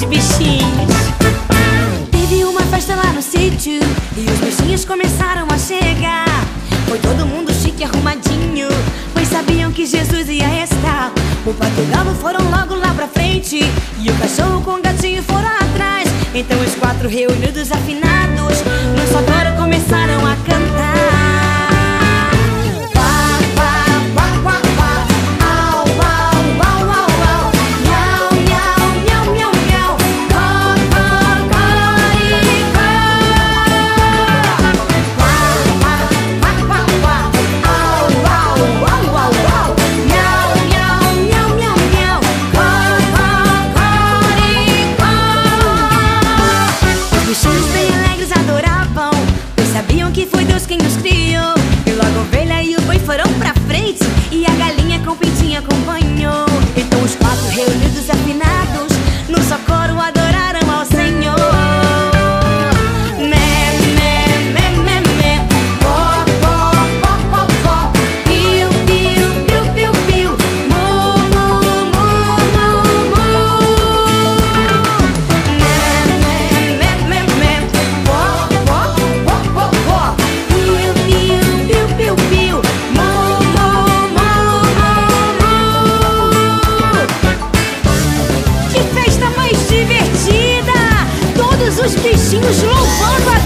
os bichinhos. Teve uma festa lá no sítio e os bichinhos começaram a chegar. Foi todo mundo chique arrumadinho, pois sabiam que Jesus ia estar. O pato e o galo foram logo lá pra frente e o cachorro com o gatinho foram atrás. Então os quatro reunidos afinados, no só alegres adoravam, pois sabiam que foi Deus quem os criou. E logo a ovelha e o boi foram pra frente, e a galinha com o pintinho bichinhos louvando a